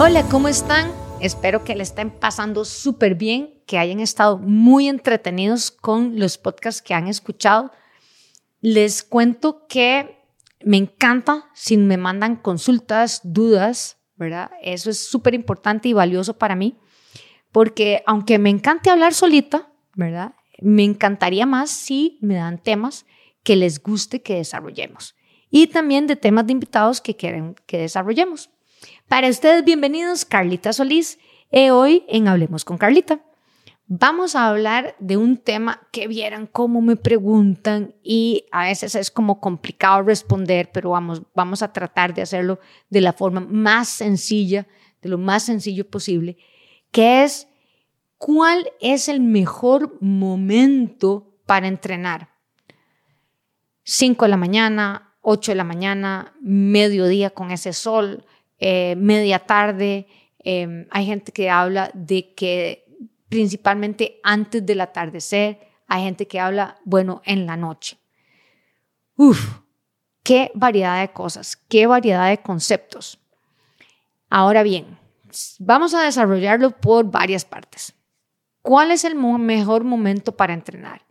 Hola, ¿cómo están? Espero que le estén pasando súper bien, que hayan estado muy entretenidos con los podcasts que han escuchado. Les cuento que me encanta si me mandan consultas, dudas, ¿verdad? Eso es súper importante y valioso para mí, porque aunque me encante hablar solita, ¿verdad? Me encantaría más si me dan temas que les guste que desarrollemos y también de temas de invitados que quieren que desarrollemos. Para ustedes, bienvenidos, Carlita Solís, eh, hoy en Hablemos con Carlita. Vamos a hablar de un tema que vieran cómo me preguntan y a veces es como complicado responder, pero vamos, vamos a tratar de hacerlo de la forma más sencilla, de lo más sencillo posible, que es cuál es el mejor momento para entrenar. 5 de la mañana, 8 de la mañana, mediodía con ese sol, eh, media tarde. Em, hay gente que habla de que principalmente antes del atardecer, hay gente que habla, bueno, en la noche. Uf, qué variedad de cosas, qué variedad de conceptos. Ahora bien, vamos a desarrollarlo por varias partes. ¿Cuál es el mejor momento para entrenar?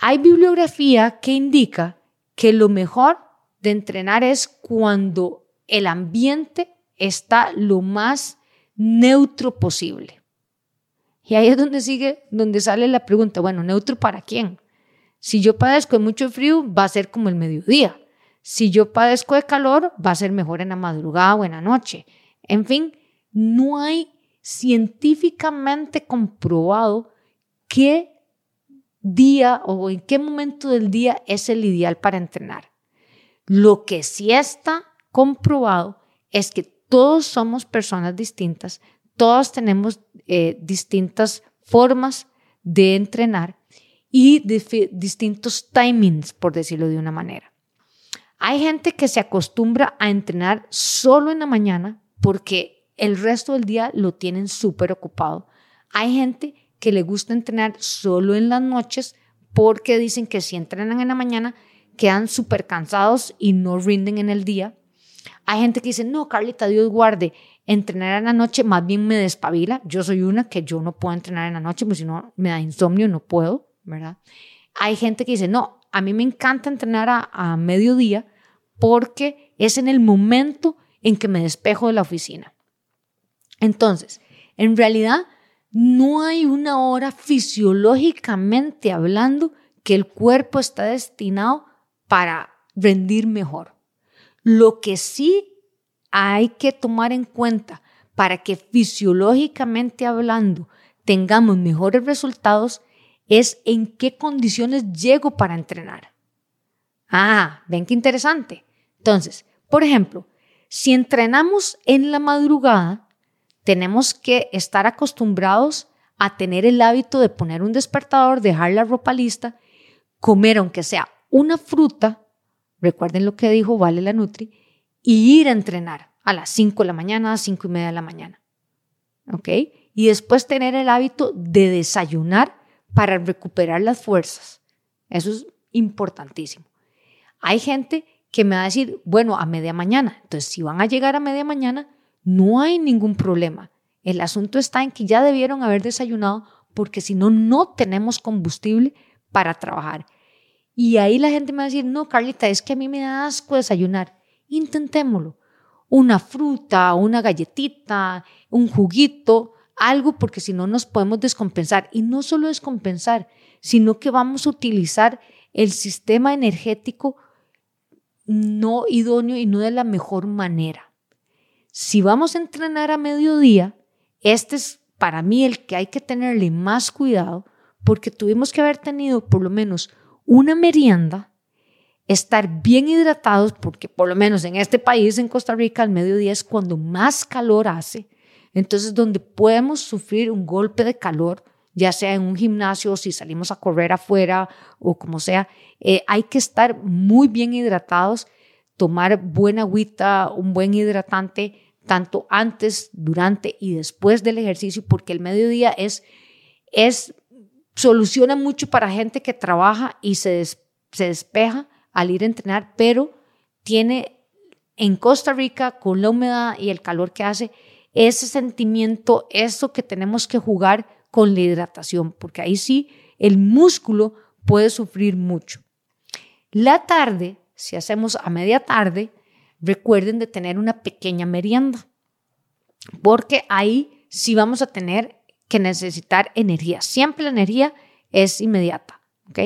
Hay bibliografía que indica que lo mejor de entrenar es cuando el ambiente está lo más neutro posible. Y ahí es donde sigue, donde sale la pregunta, bueno, neutro para quién? Si yo padezco de mucho frío, va a ser como el mediodía. Si yo padezco de calor, va a ser mejor en la madrugada o en la noche. En fin, no hay científicamente comprobado qué día o en qué momento del día es el ideal para entrenar. Lo que sí está comprobado es que todos somos personas distintas, todos tenemos eh, distintas formas de entrenar y distintos timings, por decirlo de una manera. Hay gente que se acostumbra a entrenar solo en la mañana porque el resto del día lo tienen súper ocupado. Hay gente que le gusta entrenar solo en las noches porque dicen que si entrenan en la mañana quedan súper cansados y no rinden en el día. Hay gente que dice, no, Carlita, Dios guarde, entrenar en la noche más bien me despabila. Yo soy una que yo no puedo entrenar en la noche, porque si no me da insomnio, no puedo, ¿verdad? Hay gente que dice, no, a mí me encanta entrenar a, a mediodía porque es en el momento en que me despejo de la oficina. Entonces, en realidad, no hay una hora fisiológicamente hablando que el cuerpo está destinado para rendir mejor. Lo que sí hay que tomar en cuenta para que fisiológicamente hablando tengamos mejores resultados es en qué condiciones llego para entrenar. Ah, ven qué interesante. Entonces, por ejemplo, si entrenamos en la madrugada, tenemos que estar acostumbrados a tener el hábito de poner un despertador, dejar la ropa lista, comer aunque sea una fruta recuerden lo que dijo Vale la Nutri, y ir a entrenar a las 5 de la mañana, a las 5 y media de la mañana. ¿Ok? Y después tener el hábito de desayunar para recuperar las fuerzas. Eso es importantísimo. Hay gente que me va a decir, bueno, a media mañana. Entonces, si van a llegar a media mañana, no hay ningún problema. El asunto está en que ya debieron haber desayunado porque si no, no tenemos combustible para trabajar. Y ahí la gente me va a decir, no, Carlita, es que a mí me da asco desayunar. Intentémoslo. Una fruta, una galletita, un juguito, algo, porque si no nos podemos descompensar. Y no solo descompensar, sino que vamos a utilizar el sistema energético no idóneo y no de la mejor manera. Si vamos a entrenar a mediodía, este es para mí el que hay que tenerle más cuidado porque tuvimos que haber tenido por lo menos una merienda, estar bien hidratados, porque por lo menos en este país, en Costa Rica, al mediodía es cuando más calor hace, entonces donde podemos sufrir un golpe de calor, ya sea en un gimnasio si salimos a correr afuera o como sea, eh, hay que estar muy bien hidratados, tomar buena agüita, un buen hidratante, tanto antes, durante y después del ejercicio, porque el mediodía es, es soluciona mucho para gente que trabaja y se, se despeja al ir a entrenar, pero tiene en Costa Rica, con la humedad y el calor que hace, ese sentimiento, eso que tenemos que jugar con la hidratación, porque ahí sí el músculo puede sufrir mucho. La tarde, si hacemos a media tarde, recuerden de tener una pequeña merienda, porque ahí sí vamos a tener que necesitar energía. Siempre la energía es inmediata, ¿ok?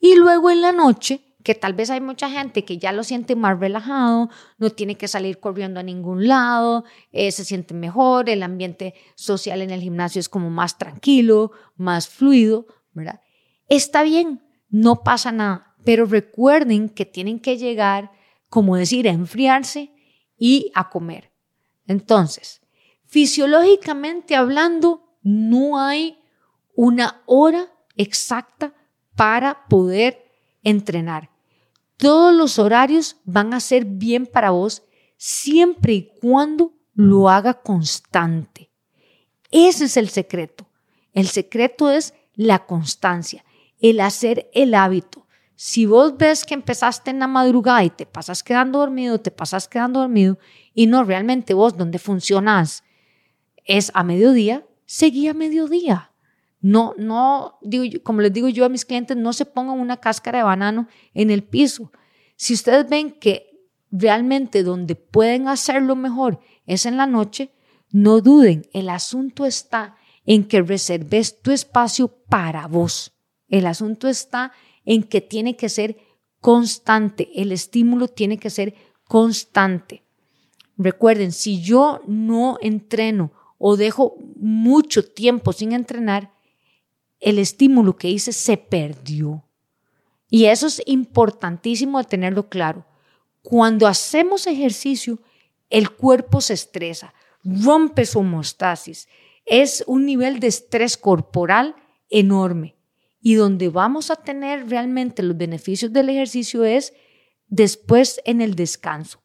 Y luego en la noche, que tal vez hay mucha gente que ya lo siente más relajado, no tiene que salir corriendo a ningún lado, eh, se siente mejor, el ambiente social en el gimnasio es como más tranquilo, más fluido, ¿verdad? Está bien, no pasa nada, pero recuerden que tienen que llegar, como decir, a enfriarse y a comer. Entonces, fisiológicamente hablando, no hay una hora exacta para poder entrenar. Todos los horarios van a ser bien para vos siempre y cuando lo haga constante. Ese es el secreto. El secreto es la constancia, el hacer el hábito. Si vos ves que empezaste en la madrugada y te pasas quedando dormido, te pasas quedando dormido y no realmente vos donde funcionas es a mediodía, seguí a mediodía. No, no, digo, como les digo yo a mis clientes, no se pongan una cáscara de banano en el piso. Si ustedes ven que realmente donde pueden hacerlo mejor es en la noche, no duden, el asunto está en que reserves tu espacio para vos. El asunto está en que tiene que ser constante, el estímulo tiene que ser constante. Recuerden, si yo no entreno o dejo mucho tiempo sin entrenar, el estímulo que hice se perdió. Y eso es importantísimo de tenerlo claro. Cuando hacemos ejercicio, el cuerpo se estresa, rompe su homostasis. Es un nivel de estrés corporal enorme. Y donde vamos a tener realmente los beneficios del ejercicio es después en el descanso.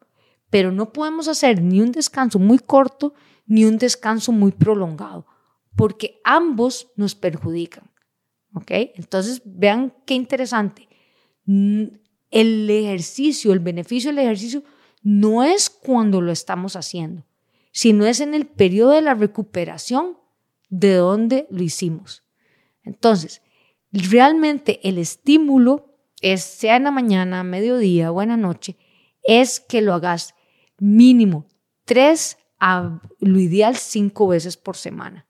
Pero no podemos hacer ni un descanso muy corto ni un descanso muy prolongado, porque ambos nos perjudican. ¿Ok? Entonces, vean qué interesante. El ejercicio, el beneficio del ejercicio no es cuando lo estamos haciendo, sino es en el periodo de la recuperación de donde lo hicimos. Entonces, realmente el estímulo es, sea en la mañana, mediodía la noche, es que lo hagas mínimo tres a lo ideal cinco veces por semana.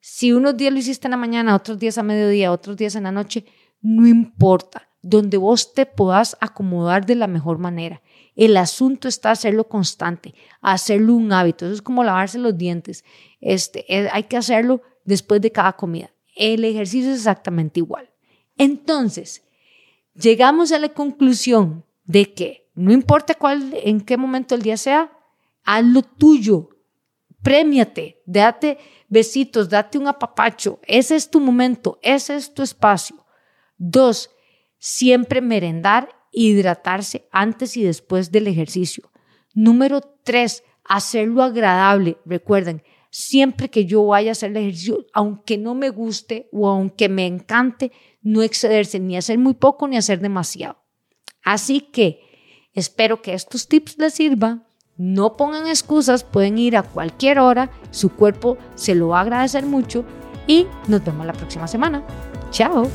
Si unos días lo hiciste en la mañana, otros días a mediodía, otros días en la noche, no importa, donde vos te puedas acomodar de la mejor manera. El asunto está hacerlo constante, hacerlo un hábito. Eso es como lavarse los dientes. Este, eh, hay que hacerlo después de cada comida. El ejercicio es exactamente igual. Entonces, llegamos a la conclusión de que no importa cuál, en qué momento del día sea, haz lo tuyo, Premiate, date besitos, date un apapacho. Ese es tu momento, ese es tu espacio. Dos, siempre merendar hidratarse antes y después del ejercicio. Número tres, hacerlo agradable. Recuerden, siempre que yo vaya a hacer el ejercicio, aunque no me guste o aunque me encante, no excederse ni hacer muy poco ni hacer demasiado. Así que espero que estos tips les sirvan no pongan excusas, pueden ir a cualquier hora, su cuerpo se lo va a agradecer mucho y nos vemos la próxima semana. Chao.